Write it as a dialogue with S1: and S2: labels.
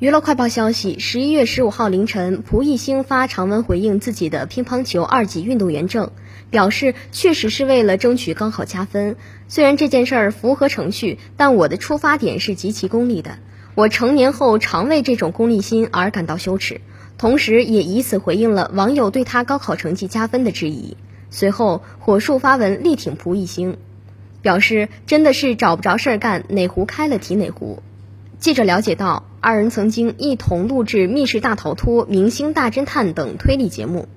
S1: 娱乐快报消息：十一月十五号凌晨，蒲熠星发长文回应自己的乒乓球二级运动员证，表示确实是为了争取高考加分。虽然这件事儿符合程序，但我的出发点是极其功利的。我成年后常为这种功利心而感到羞耻，同时也以此回应了网友对他高考成绩加分的质疑。随后，火速发文力挺蒲熠星，表示真的是找不着事儿干，哪壶开了提哪壶。记者了解到，二人曾经一同录制《密室大逃脱》《明星大侦探》等推理节目。